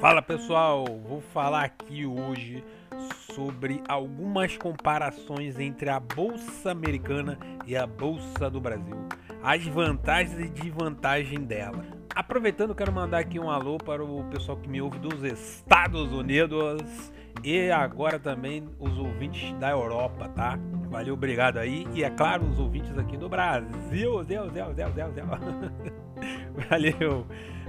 Fala pessoal, vou falar aqui hoje sobre algumas comparações entre a bolsa americana e a bolsa do Brasil, as vantagens e desvantagens dela. Aproveitando, quero mandar aqui um alô para o pessoal que me ouve dos Estados Unidos e agora também os ouvintes da Europa, tá? Valeu, obrigado aí. E é claro, os ouvintes aqui do Brasil. Zéu, zéu, zéu, zéu, zéu. Valeu.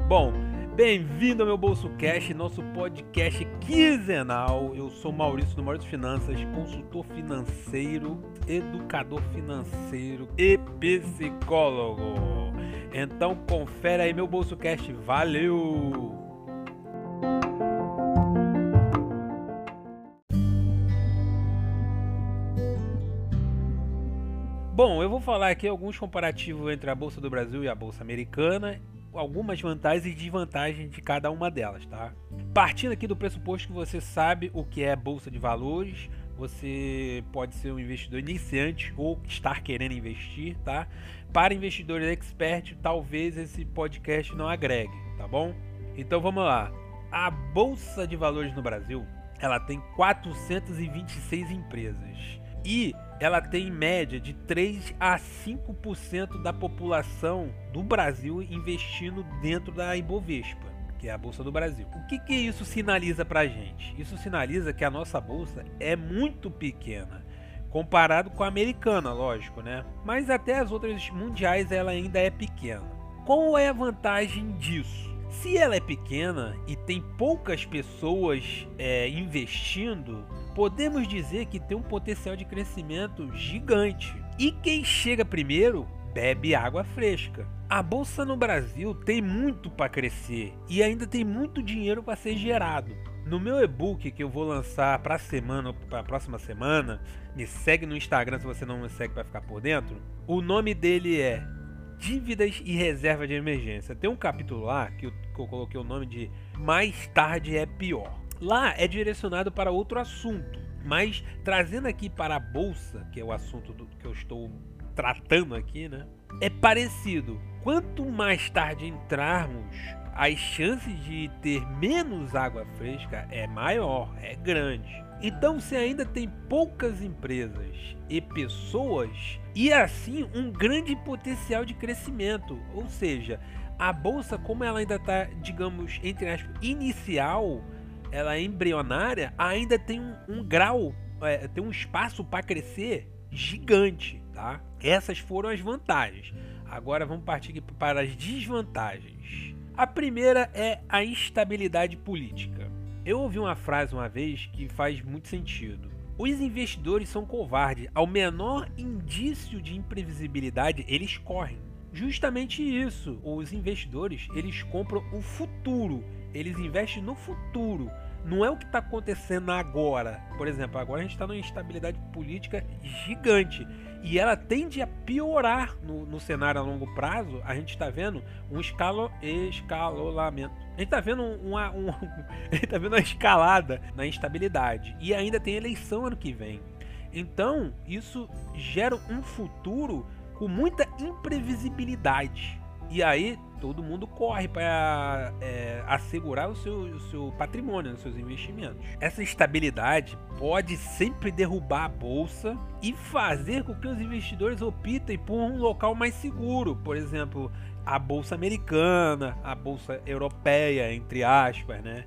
Bom, Bem-vindo ao meu Bolso Cash, nosso podcast quinzenal. Eu sou Maurício do Maurício Finanças, consultor financeiro, educador financeiro e psicólogo. Então confere aí meu Bolso Cash. Valeu! Bom, eu vou falar aqui alguns comparativos entre a Bolsa do Brasil e a Bolsa Americana algumas vantagens e desvantagens de cada uma delas, tá? Partindo aqui do pressuposto que você sabe o que é bolsa de valores, você pode ser um investidor iniciante ou estar querendo investir, tá? Para investidores expert, talvez esse podcast não agregue, tá bom? Então vamos lá. A bolsa de valores no Brasil, ela tem 426 empresas e ela tem em média de 3 a 5% da população do Brasil investindo dentro da Ibovespa, que é a bolsa do Brasil. O que, que isso sinaliza para a gente? Isso sinaliza que a nossa bolsa é muito pequena comparado com a americana, lógico, né? Mas até as outras mundiais ela ainda é pequena. Qual é a vantagem disso? Se ela é pequena e tem poucas pessoas é, investindo, podemos dizer que tem um potencial de crescimento gigante. E quem chega primeiro bebe água fresca. A bolsa no Brasil tem muito para crescer e ainda tem muito dinheiro para ser gerado. No meu e-book que eu vou lançar para semana, para a próxima semana, me segue no Instagram se você não me segue para ficar por dentro. O nome dele é Dívidas e Reserva de Emergência. Tem um capítulo lá que eu, que eu coloquei o nome de Mais tarde é pior. Lá é direcionado para outro assunto, mas trazendo aqui para a bolsa, que é o assunto do, que eu estou tratando aqui, né? É parecido. Quanto mais tarde entrarmos, as chances de ter menos água fresca é maior, é grande. Então, se ainda tem poucas empresas e pessoas, e assim um grande potencial de crescimento, ou seja, a bolsa, como ela ainda está, digamos, entre aspas, inicial, ela é embrionária, ainda tem um, um grau, é, tem um espaço para crescer gigante, tá? Essas foram as vantagens. Agora vamos partir para as desvantagens. A primeira é a instabilidade política. Eu ouvi uma frase uma vez que faz muito sentido. Os investidores são covardes. Ao menor indício de imprevisibilidade, eles correm. Justamente isso. Os investidores, eles compram o futuro. Eles investem no futuro não é o que está acontecendo agora. Por exemplo, agora a gente está numa instabilidade política gigante e ela tende a piorar no, no cenário a longo prazo. A gente está vendo um escalo, escalolamento. A gente está vendo uma, um, tá vendo uma escalada na instabilidade e ainda tem eleição ano que vem. Então isso gera um futuro com muita imprevisibilidade. E aí todo mundo corre para é, assegurar o seu, o seu patrimônio, os seus investimentos. Essa estabilidade pode sempre derrubar a bolsa e fazer com que os investidores optem por um local mais seguro, por exemplo, a bolsa americana, a bolsa europeia, entre aspas, né?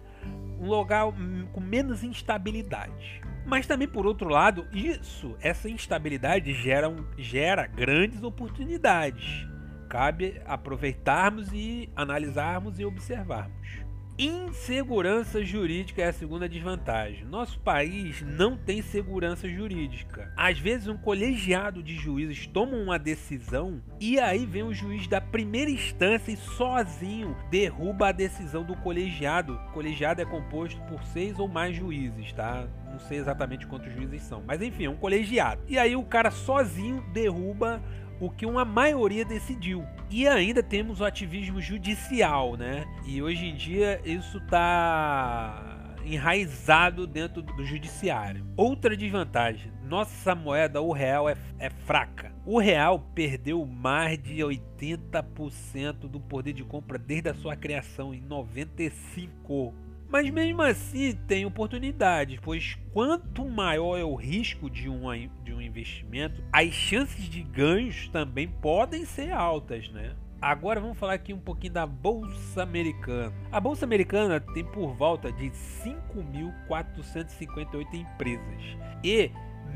Um local com menos instabilidade. Mas também, por outro lado, isso, essa instabilidade gera, gera grandes oportunidades cabe aproveitarmos e analisarmos e observarmos. Insegurança jurídica é a segunda desvantagem. Nosso país não tem segurança jurídica. Às vezes, um colegiado de juízes toma uma decisão e aí vem o juiz da primeira instância e sozinho derruba a decisão do colegiado. O colegiado é composto por seis ou mais juízes, tá? Não sei exatamente quantos juízes são, mas enfim, é um colegiado. E aí o cara sozinho derruba o que uma maioria decidiu. E ainda temos o ativismo judicial, né? E hoje em dia isso está enraizado dentro do judiciário. Outra desvantagem, nossa moeda, o real, é, é fraca. O real perdeu mais de 80% do poder de compra desde a sua criação em 95. Mas mesmo assim tem oportunidades, pois quanto maior é o risco de um, de um investimento, as chances de ganhos também podem ser altas, né? Agora vamos falar aqui um pouquinho da Bolsa Americana. A Bolsa Americana tem por volta de 5.458 empresas e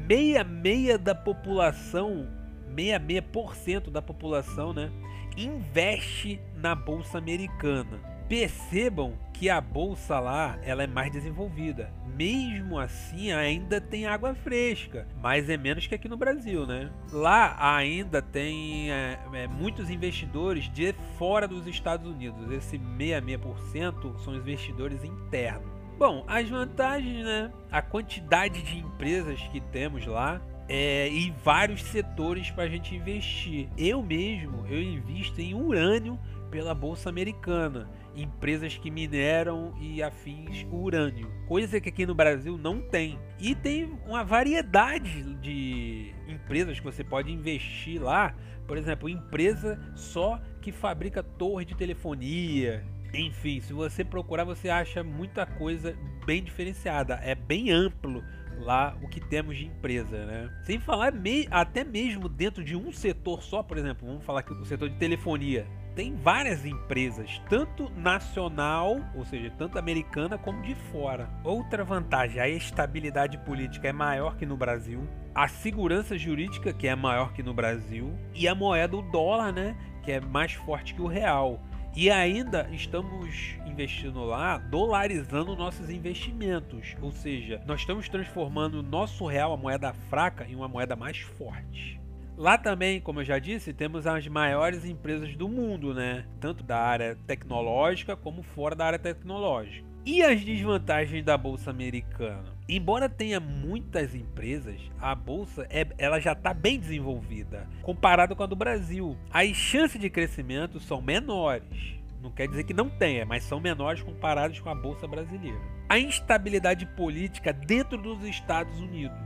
meia meia da população, meia meia por cento da população, né, investe na Bolsa Americana percebam que a bolsa lá ela é mais desenvolvida. Mesmo assim, ainda tem água fresca, mas é menos que aqui no Brasil, né? Lá ainda tem é, é, muitos investidores de fora dos Estados Unidos. Esse 66% são investidores internos. Bom, as vantagens, né? A quantidade de empresas que temos lá é, e vários setores para a gente investir. Eu mesmo, eu invisto em urânio pela bolsa americana empresas que mineram e afins urânio, coisa que aqui no Brasil não tem. E tem uma variedade de empresas que você pode investir lá, por exemplo, empresa só que fabrica torre de telefonia. Enfim, se você procurar, você acha muita coisa bem diferenciada. É bem amplo lá o que temos de empresa, né? Sem falar até mesmo dentro de um setor só, por exemplo, vamos falar aqui do setor de telefonia tem várias empresas, tanto nacional, ou seja, tanto americana como de fora. Outra vantagem, a estabilidade política é maior que no Brasil, a segurança jurídica que é maior que no Brasil e a moeda o dólar, né, que é mais forte que o real. E ainda estamos investindo lá, dolarizando nossos investimentos. Ou seja, nós estamos transformando o nosso real, a moeda fraca, em uma moeda mais forte. Lá também, como eu já disse, temos as maiores empresas do mundo, né? Tanto da área tecnológica como fora da área tecnológica. E as desvantagens da bolsa americana? Embora tenha muitas empresas, a bolsa é, ela já está bem desenvolvida comparado com a do Brasil. As chances de crescimento são menores. Não quer dizer que não tenha, mas são menores comparados com a bolsa brasileira. A instabilidade política dentro dos Estados Unidos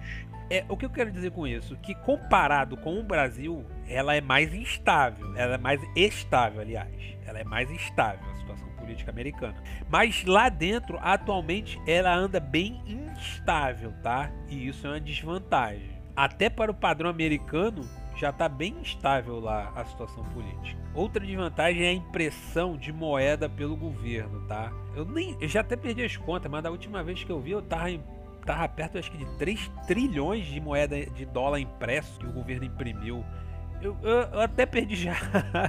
é, o que eu quero dizer com isso? Que comparado com o Brasil, ela é mais instável. Ela é mais estável, aliás. Ela é mais estável, a situação política americana. Mas lá dentro, atualmente, ela anda bem instável, tá? E isso é uma desvantagem. Até para o padrão americano, já está bem instável lá a situação política. Outra desvantagem é a impressão de moeda pelo governo, tá? Eu nem, eu já até perdi as contas, mas da última vez que eu vi eu tava estava perto acho que de 3 trilhões de moeda de dólar impresso que o governo imprimiu. Eu, eu, eu, até perdi já.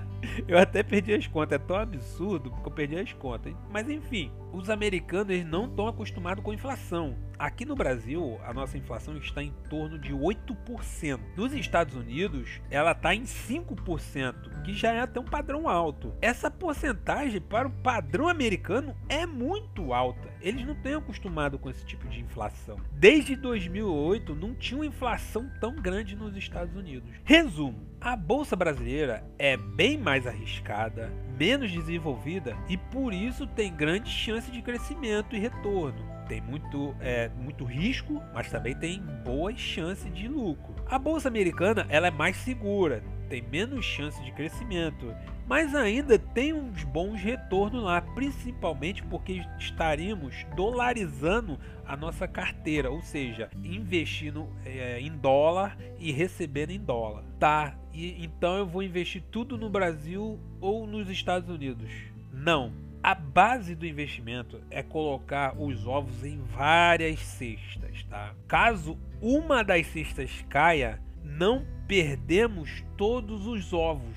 eu até perdi as contas. É tão absurdo que eu perdi as contas. Mas enfim, os americanos eles não estão acostumados com inflação. Aqui no Brasil, a nossa inflação está em torno de 8%. Nos Estados Unidos, ela está em 5%, que já é até um padrão alto. Essa porcentagem para o padrão americano é muito alta. Eles não estão acostumados com esse tipo de inflação. Desde 2008, não tinha uma inflação tão grande nos Estados Unidos. Resumo: a bolsa brasileira é bem mais arriscada, menos desenvolvida e por isso tem grande chance de crescimento e retorno tem muito, é, muito risco, mas também tem boas chances de lucro. A bolsa americana ela é mais segura, tem menos chance de crescimento, mas ainda tem uns bons retornos lá, principalmente porque estaríamos dolarizando a nossa carteira, ou seja, investindo é, em dólar e recebendo em dólar. Tá, e, então eu vou investir tudo no Brasil ou nos Estados Unidos? Não, a base do investimento é colocar os ovos em várias cestas, tá? Caso uma das cestas caia, não perdemos todos os ovos.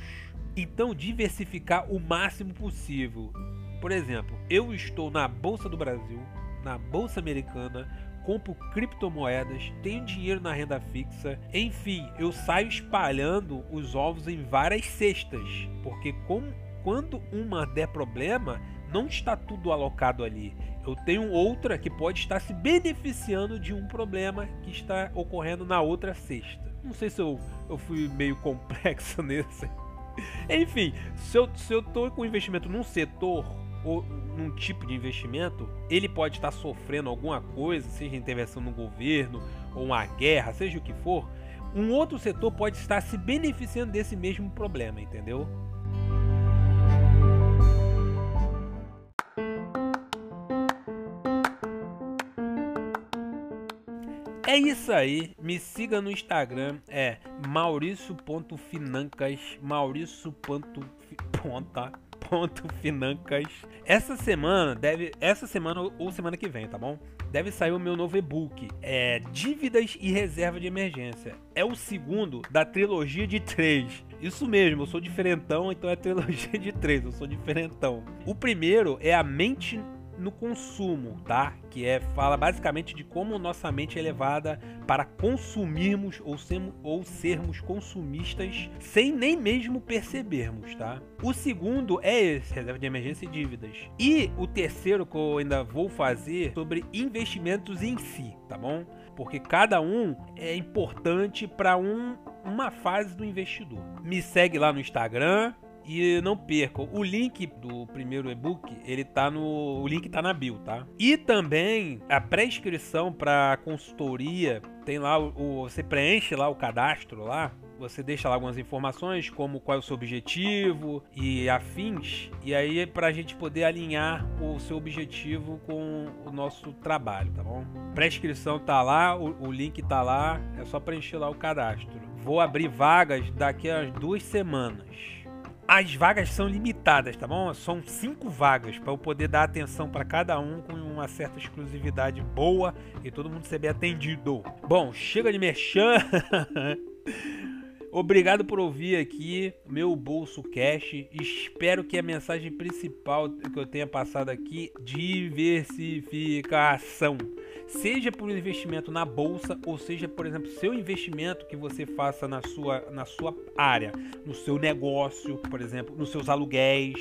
Então diversificar o máximo possível. Por exemplo, eu estou na Bolsa do Brasil, na Bolsa Americana, compro criptomoedas, tenho dinheiro na renda fixa, enfim, eu saio espalhando os ovos em várias cestas, porque com, quando uma der problema, não está tudo alocado ali. Eu tenho outra que pode estar se beneficiando de um problema que está ocorrendo na outra cesta. Não sei se eu, eu fui meio complexo nesse. Enfim, se eu, se eu tô com investimento num setor, ou num tipo de investimento, ele pode estar sofrendo alguma coisa, seja intervenção no governo ou uma guerra, seja o que for, um outro setor pode estar se beneficiando desse mesmo problema, entendeu? É isso aí, me siga no Instagram, é mauricio.financas, mauricio.financas. Essa semana deve, essa semana ou semana que vem, tá bom? Deve sair o meu novo e-book, é Dívidas e Reserva de Emergência. É o segundo da trilogia de três. Isso mesmo, eu sou diferentão, então é trilogia de três, eu sou diferentão. O primeiro é a mente no consumo, tá? Que é fala basicamente de como nossa mente é levada para consumirmos ou, sermos, ou sermos consumistas sem nem mesmo percebermos, tá? O segundo é esse, reserva de emergência e dívidas. E o terceiro que eu ainda vou fazer sobre investimentos em si, tá bom? Porque cada um é importante para um, uma fase do investidor. Me segue lá no Instagram, e não percam, o link do primeiro e-book, ele tá no. O link tá na bio, tá? E também a pré-inscrição para consultoria, tem lá o, Você preenche lá o cadastro lá. Você deixa lá algumas informações, como qual é o seu objetivo e afins, e aí é pra gente poder alinhar o seu objetivo com o nosso trabalho, tá bom? Pré-inscrição tá lá, o, o link tá lá, é só preencher lá o cadastro. Vou abrir vagas daqui a duas semanas. As vagas são limitadas, tá bom? São cinco vagas para eu poder dar atenção para cada um com uma certa exclusividade boa e todo mundo ser bem atendido. Bom, chega de merchan. Obrigado por ouvir aqui meu Bolso Cash. Espero que a mensagem principal que eu tenha passado aqui diversificação seja por investimento na bolsa ou seja, por exemplo, seu investimento que você faça na sua, na sua área, no seu negócio, por exemplo, nos seus aluguéis,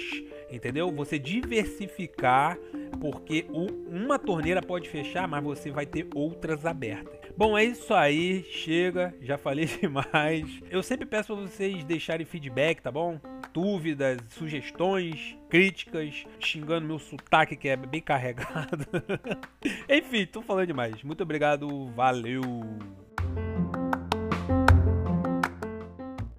entendeu? Você diversificar, porque uma torneira pode fechar, mas você vai ter outras abertas. Bom, é isso aí, chega, já falei demais. Eu sempre peço para vocês deixarem feedback, tá bom? Dúvidas, sugestões, críticas, xingando meu sotaque que é bem carregado. Enfim, tô falando demais. Muito obrigado, valeu!